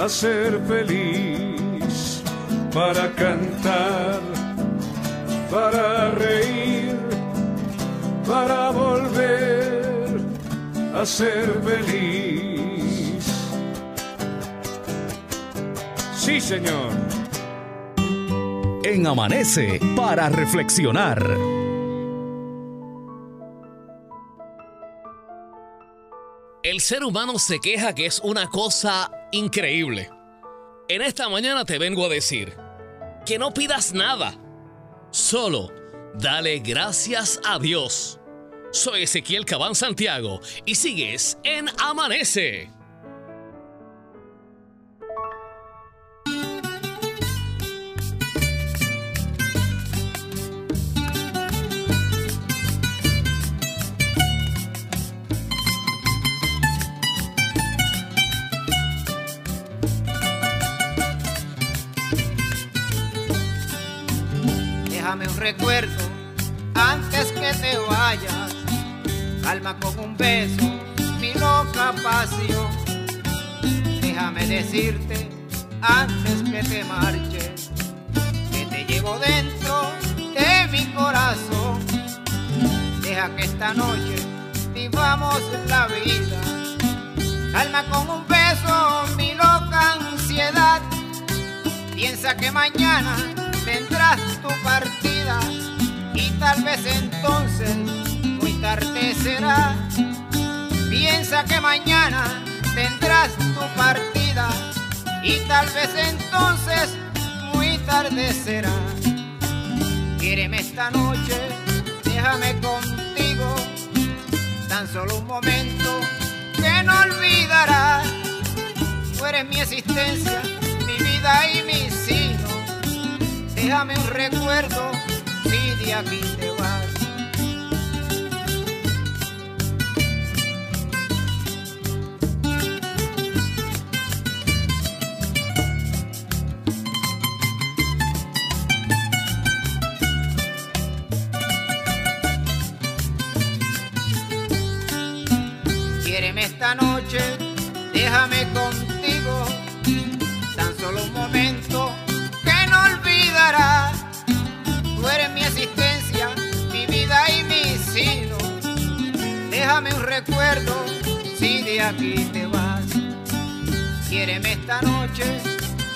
a ser feliz, para cantar, para reír, para volver a ser feliz. Sí, Señor. En Amanece para reflexionar. El ser humano se queja que es una cosa increíble. En esta mañana te vengo a decir que no pidas nada, solo dale gracias a Dios. Soy Ezequiel Cabán Santiago y sigues en Amanece. Recuerdo antes que te vayas. Calma con un beso mi loca pasión. Déjame decirte antes que te marches que te llevo dentro de mi corazón. Deja que esta noche vivamos la vida. Calma con un beso mi loca ansiedad. Piensa que mañana tendrás tu partida y tal vez entonces muy tarde será. Piensa que mañana tendrás tu partida y tal vez entonces muy tarde será. Quiéreme esta noche, déjame contigo, tan solo un momento que no olvidarás. Tú eres mi existencia, mi vida y mi sino déjame un recuerdo si. Quiéreme esta noche, déjame contigo, recuerdo si de aquí te vas. Quiéreme esta noche,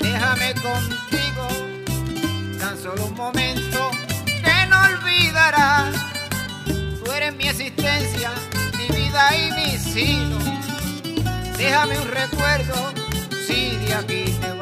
déjame contigo, tan solo un momento que no olvidarás. Tú eres mi existencia, mi vida y mi sino. Déjame un recuerdo si de aquí te vas.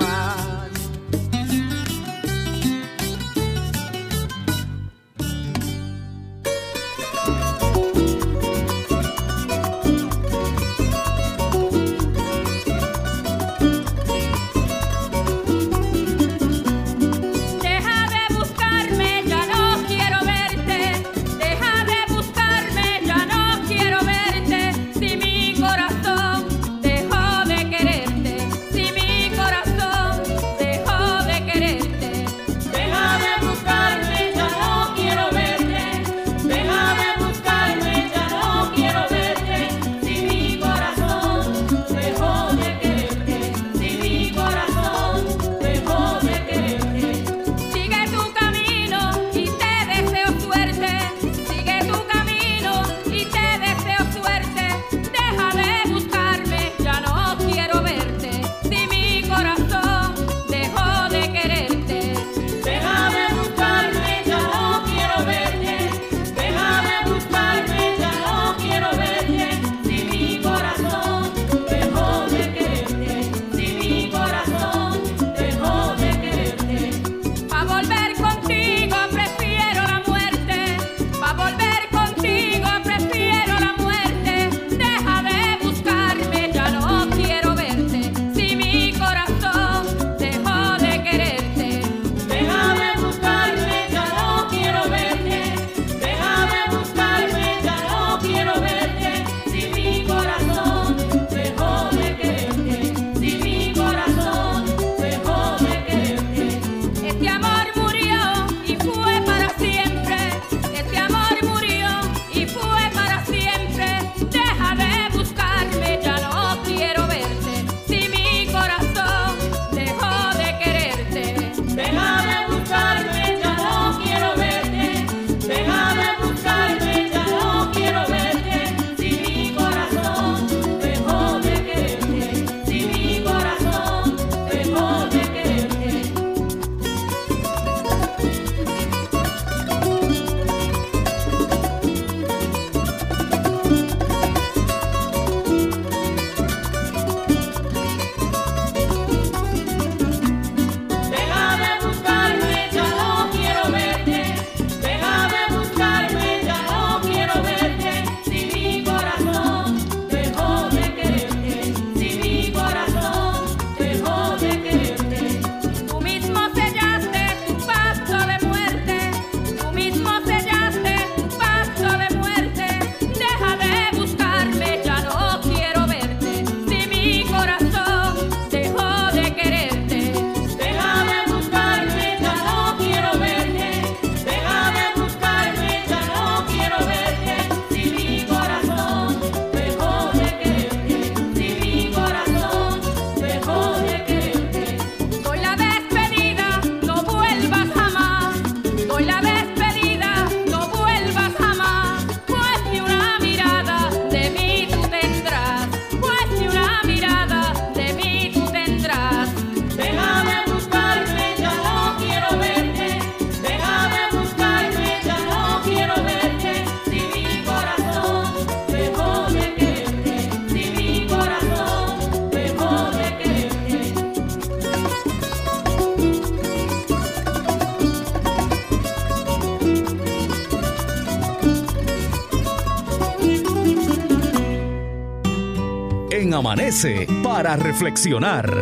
Amanece para reflexionar.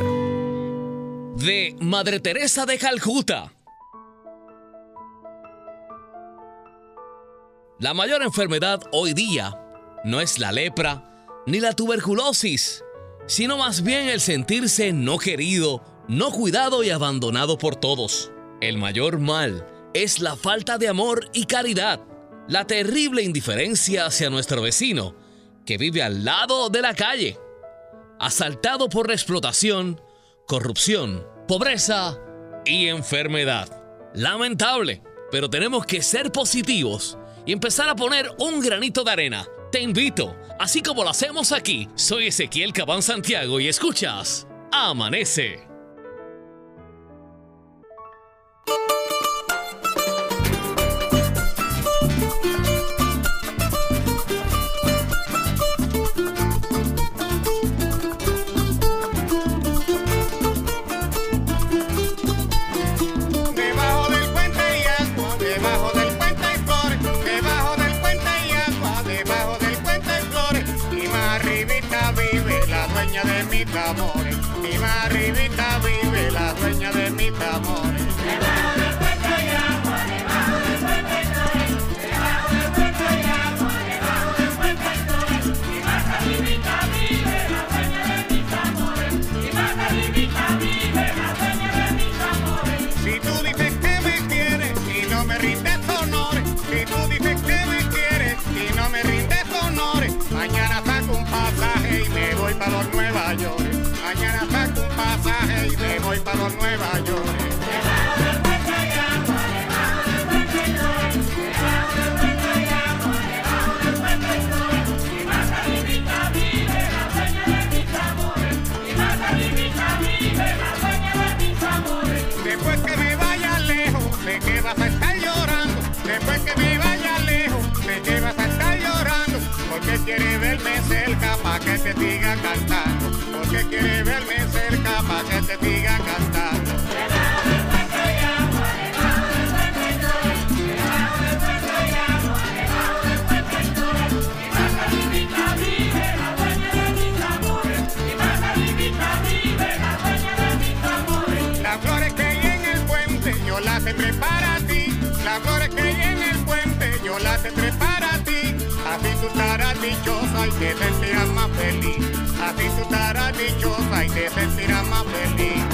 De Madre Teresa de Calcuta. La mayor enfermedad hoy día no es la lepra ni la tuberculosis, sino más bien el sentirse no querido, no cuidado y abandonado por todos. El mayor mal es la falta de amor y caridad, la terrible indiferencia hacia nuestro vecino, que vive al lado de la calle, asaltado por la explotación, corrupción, pobreza y enfermedad. Lamentable, pero tenemos que ser positivos y empezar a poner un granito de arena. Te invito, así como lo hacemos aquí, soy Ezequiel Cabán Santiago y escuchas Amanece. Después que me vaya lejos, me llevas a estar llorando. Porque quiere verme cerca para que te siga cantando. Porque quiere verme cerca para que te siga cantando. dichosa y te sentirás más feliz. Así tú estarás dichosa y te sentirás más feliz.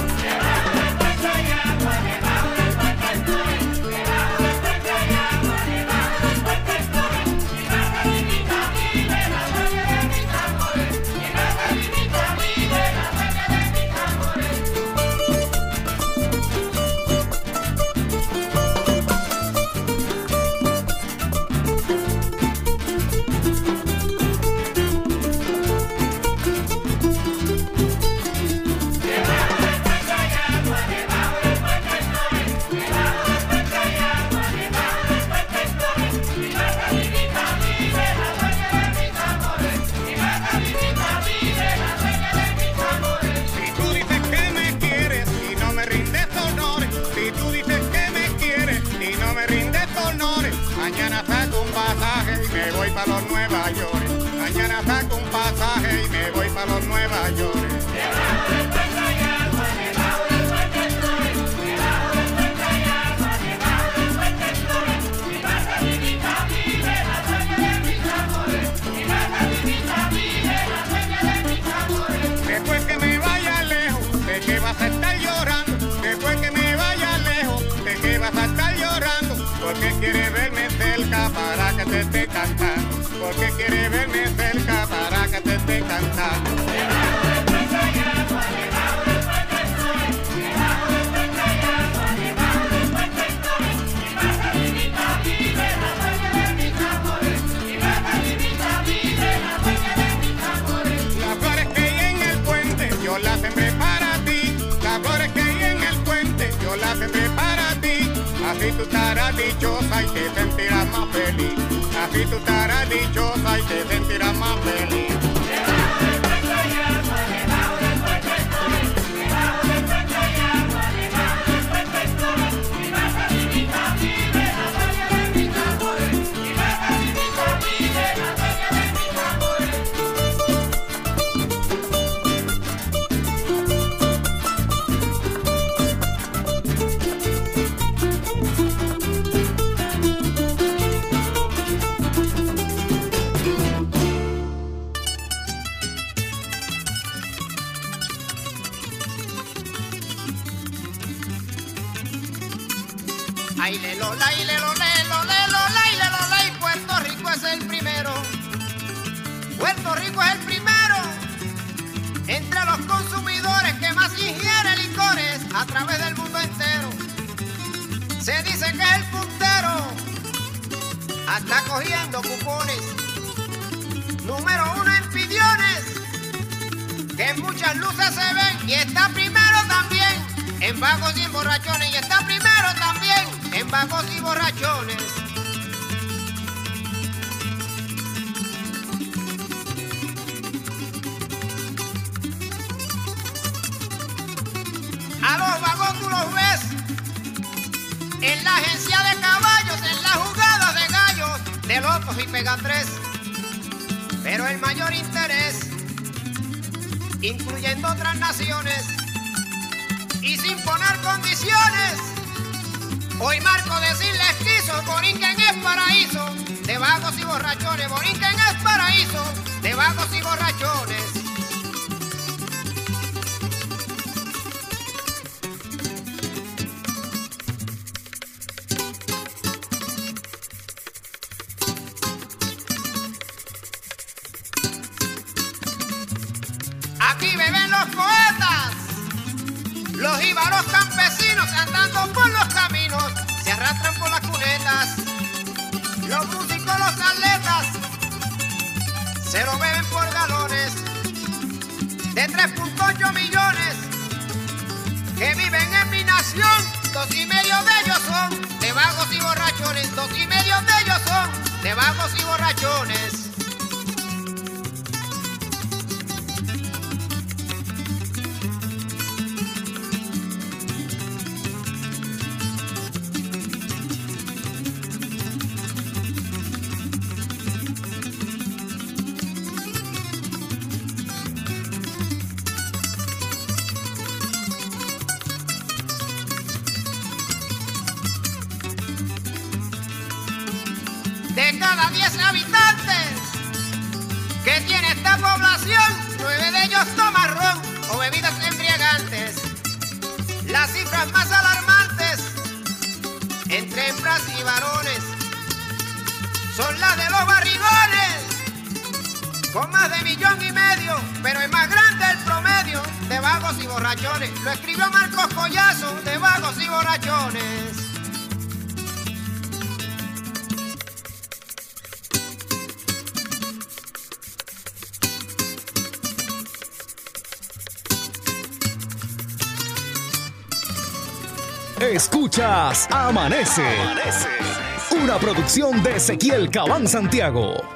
Si tú estarás dichosa y te sentirás más feliz. Hasta cogiendo cupones. Número uno en pidiones, que muchas luces se ven. Y está primero también. En vagos y en borrachones. Y está primero también. En vagos y borrachones. A los vagos tú los ves. En la agencia de y pega tres. Pero el mayor interés, incluyendo otras naciones, y sin poner condiciones. Hoy Marco decirles quiso, Borinquen es paraíso, de vagos y borrachones, Borinquen es paraíso, de vagos y borrachones. Y medio, pero es más grande el promedio de vagos y borrachones. Lo escribió Marcos Collazo de vagos y borrachones. Escuchas Amanece. Una producción de Ezequiel Cabán Santiago.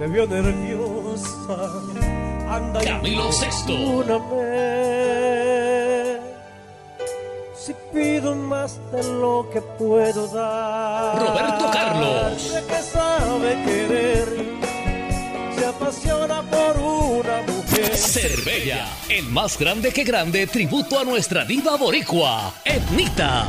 Te vio nerviosa. Anda y Camilo Sesto. perdóname. Si pido más de lo que puedo dar. Roberto Carlos. De que sabe querer, se apasiona por una mujer. Cervella, el más grande que grande tributo a nuestra diva boricua, Etnita.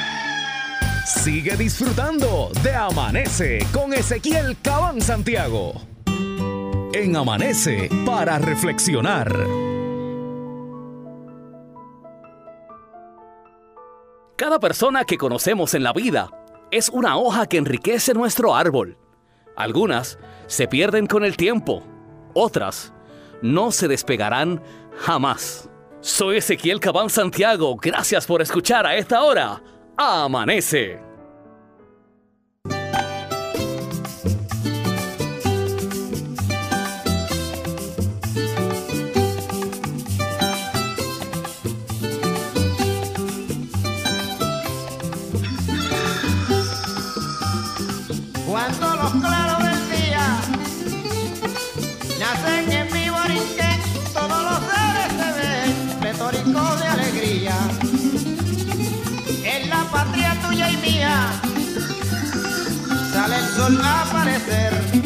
Sigue disfrutando de Amanece con Ezequiel Cabán Santiago. en Amanece para reflexionar. Cada persona que conocemos en la vida es una hoja que enriquece nuestro árbol. Algunas se pierden con el tiempo, otras no se despegarán jamás. Soy Ezequiel Cabán Santiago, gracias por escuchar a esta hora. Amanece. Sol aparecer.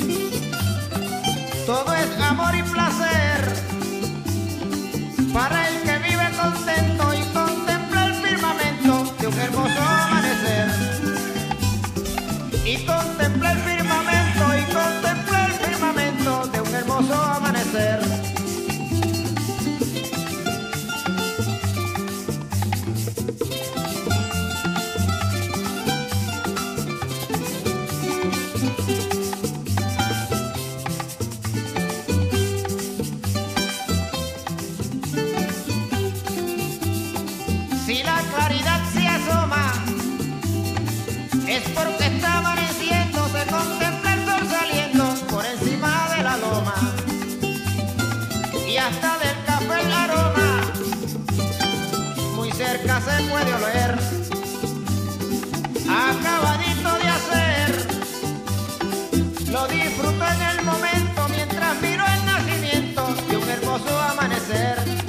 Lo disfruto en el momento mientras miro el nacimiento de un hermoso amanecer.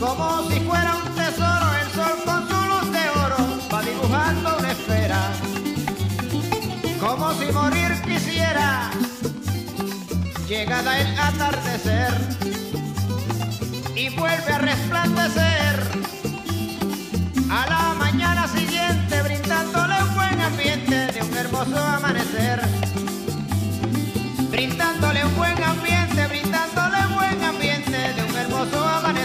Como si fuera un tesoro, el sol con su luz de oro va dibujando una esfera, como si morir quisiera, llegada el atardecer, y vuelve a resplandecer. A la mañana siguiente, brindándole un buen ambiente de un hermoso amanecer. Brindándole un buen ambiente, brindándole un buen ambiente de un hermoso amanecer.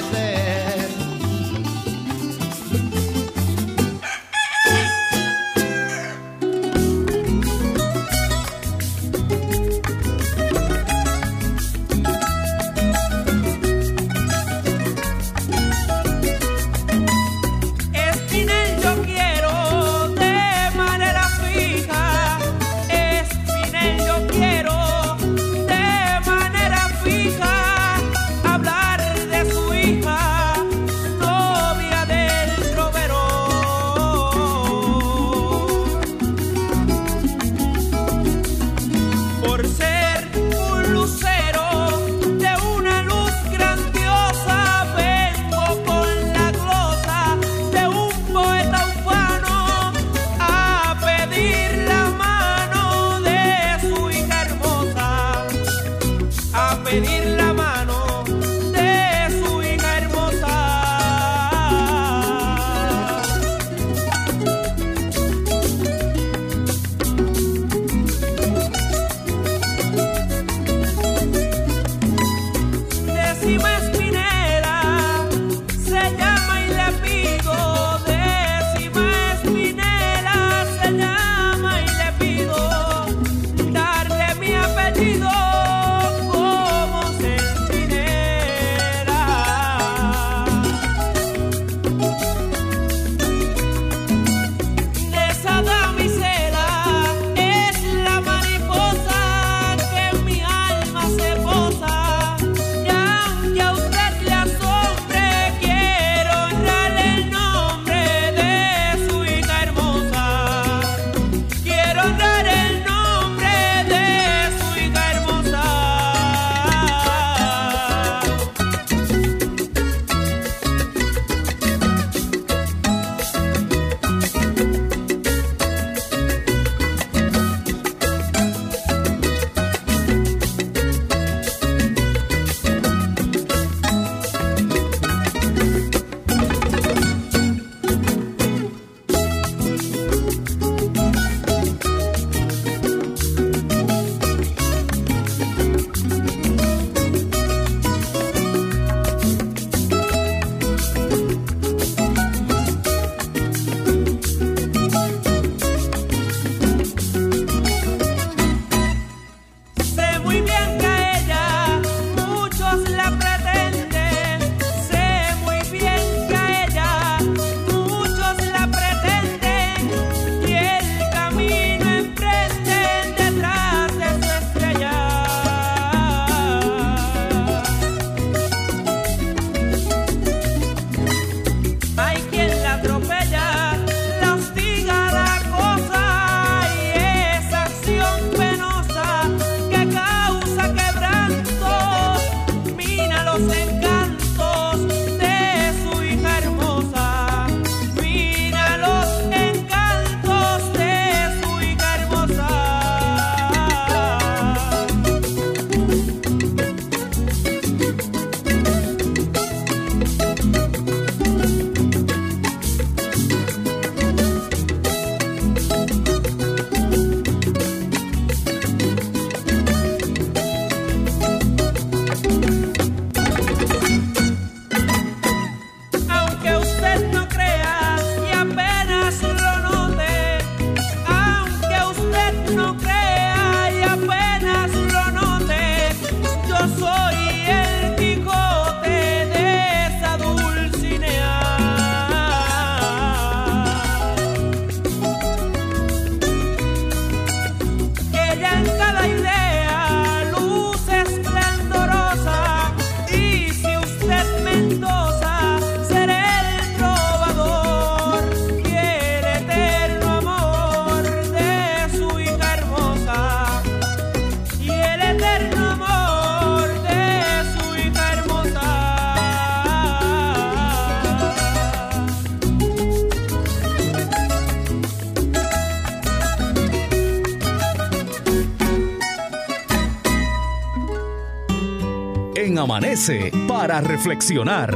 en Amanece para reflexionar.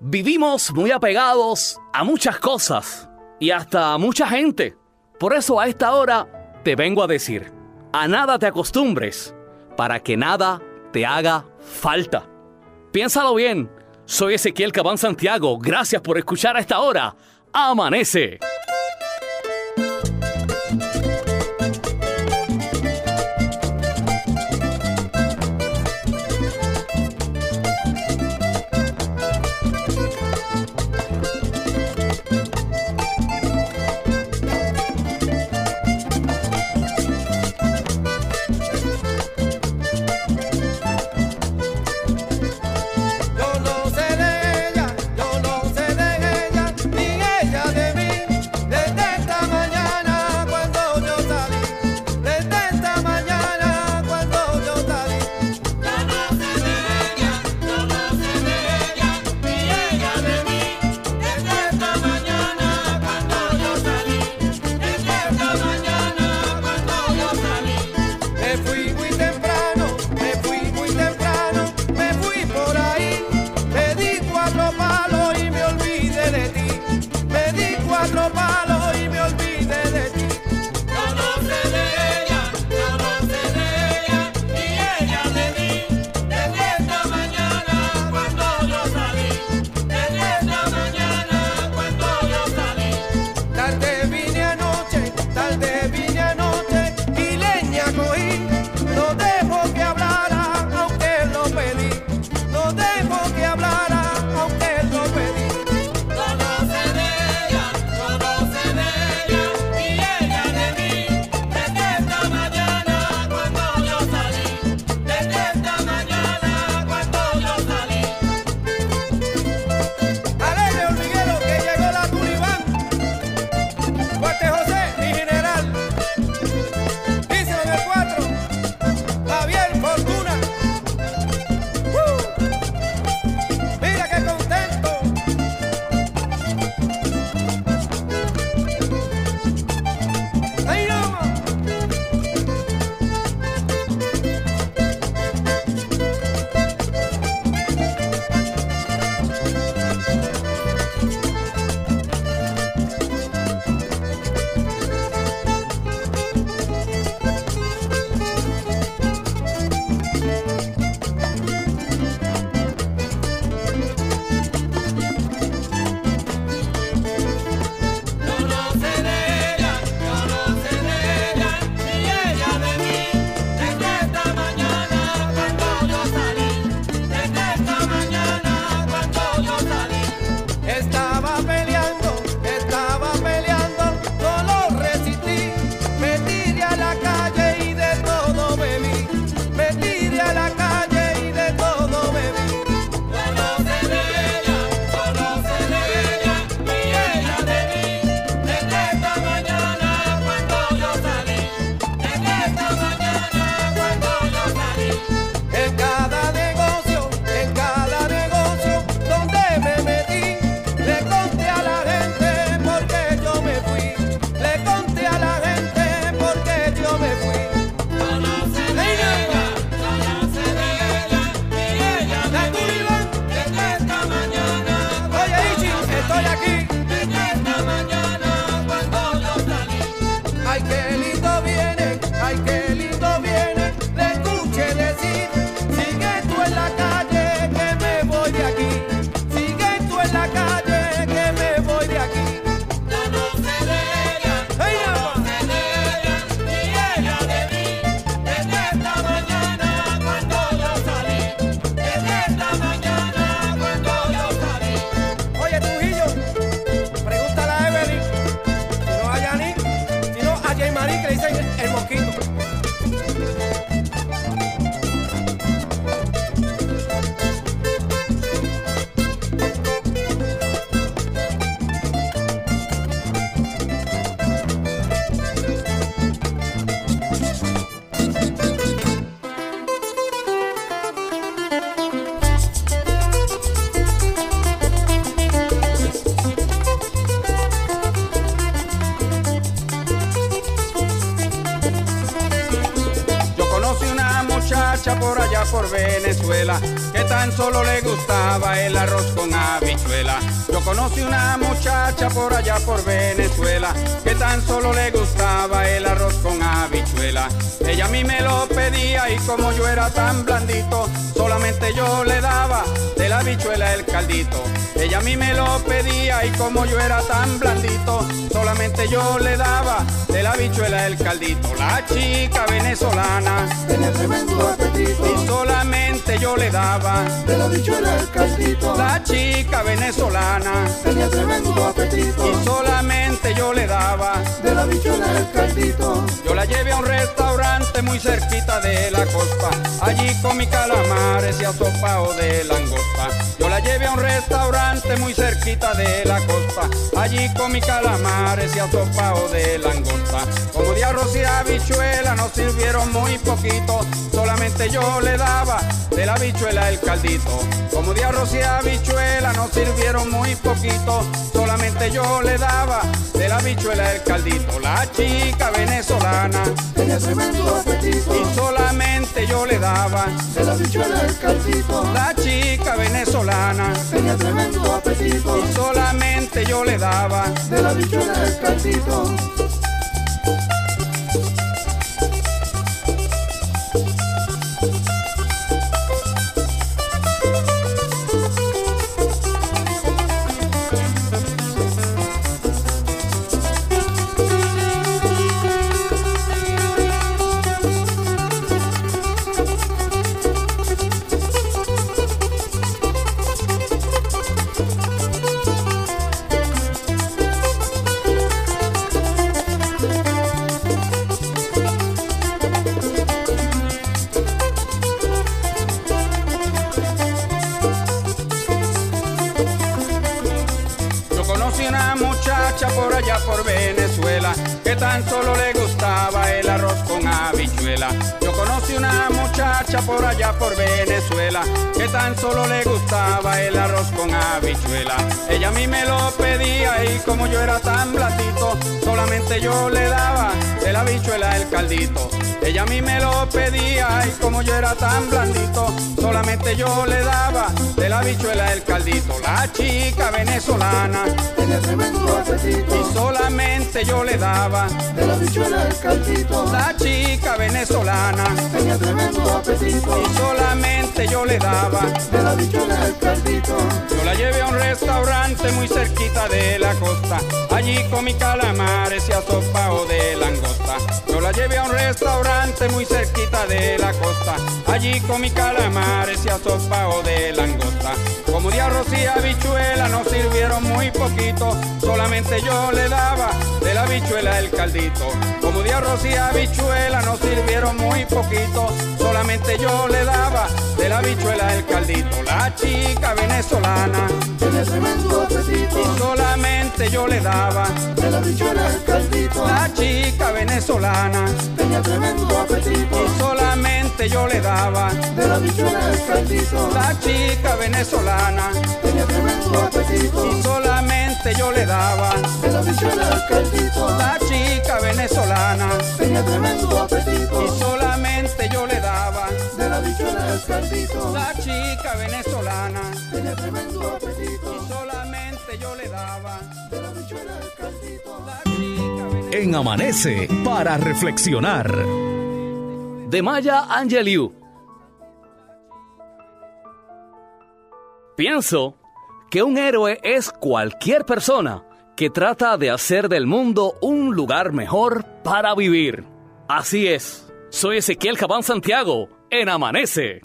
Vivimos muy apegados a muchas cosas y hasta a mucha gente. Por eso a esta hora te vengo a decir, a nada te acostumbres para que nada te haga falta. Piénsalo bien, soy Ezequiel Cabán Santiago, gracias por escuchar a esta hora. Amanece. Por allá por Venezuela que tan solo le gustaba el arroz con habichuela. Yo conocí una muchacha por allá por Venezuela que tan solo le gustaba el arroz con habichuela. Ella a mí me lo pedía y como yo era tan blandito, solamente yo le daba de la habichuela el caldito. Ella a mí me lo pedía y como yo era tan blandito, solamente yo le daba de la habichuela el caldito. La chica venezolana y solamente yo le daba de la bichuela el caldito. la chica venezolana Tenía tremendo apetito, y solamente yo le daba de la bichuela el caldito. yo la llevé a un restaurante muy cerquita de la costa. Allí comí calamares y asopao de langosta. Yo la llevé a un restaurante muy cerquita de la costa. Allí comí calamares y asopao de langosta. Como de arroz y habichuela nos sirvieron muy poquito. Solamente yo le daba de la habichuela el caldito como de arroz y habichuela nos sirvieron muy poquito solamente yo le daba de la habichuela el caldito la chica venezolana Tenía tremendo apetito, y solamente yo le daba de la bichuela el caldito. la chica venezolana Tenía tremendo apetito, y solamente yo le daba de la bichuela el caldito. Como yo era tan blandito, solamente yo le daba de la habichuela el caldito. Ella a mí me lo pedía y como yo era tan blandito, solamente yo le daba de la habichuela el caldito. La chica venezolana Tenía tremendo apetito, y solamente yo le daba de la bichuela el caldito. la chica venezolana Tenía tremendo apetito, y solamente yo le daba de la bichuela el caldito. Yo la llevé a un restaurante muy cerquita de la costa allí comí calamares y asopao de langosta. Yo la llevé a un restaurante muy cerquita de la costa allí comí calamares y asopao de langosta. Como de arroz y habichuela nos sirvieron muy poquito solamente yo le daba de la habichuela el caldito. Como de arroz y habichuela nos sirvieron muy poquito solamente yo le daba de la habichuela el caldito. La chica venezolana Tenía tremendo apetito, y solamente yo le daba. De la bichuela el caldito. la chica venezolana. Tenía tremendo le daba. De la bichuela el caldito. la chica venezolana. Tenía tremendo apetito, y solamente yo le daba. De la bichuela caldito. la chica venezolana. Tenía tremendo apetito, y solamente yo le daba. De la bichuela caldito. la chica venezolana. Tenía tremendo apetito, y solamente yo le daba. De la bichuela el caldito. la chica venezolana. En Amanece para reflexionar. De Maya Angelou. Pienso que un héroe es cualquier persona que trata de hacer del mundo un lugar mejor para vivir. Así es, soy Ezequiel Cabán Santiago, en Amanece.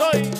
oi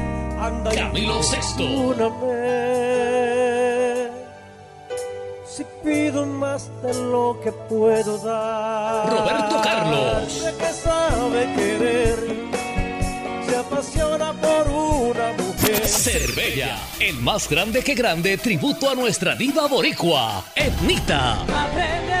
Anda Camilo Sexto. Si pido más de lo que puedo dar. Roberto Carlos. que sabe querer. Se apasiona por una mujer. Cervella, el más grande que grande tributo a nuestra diva boricua, Etnita. Aprende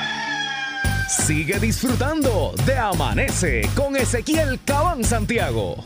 Sigue disfrutando de Amanece con Ezequiel Cabán Santiago.